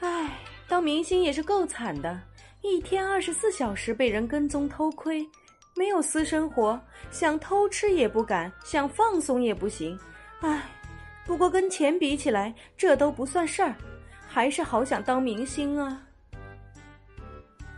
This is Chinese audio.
唉当明星也是够惨的一天二十四小时被人跟踪偷窥没有私生活想偷吃也不敢想放松也不行。唉不过跟钱比起来这都不算事儿还是好想当明星啊。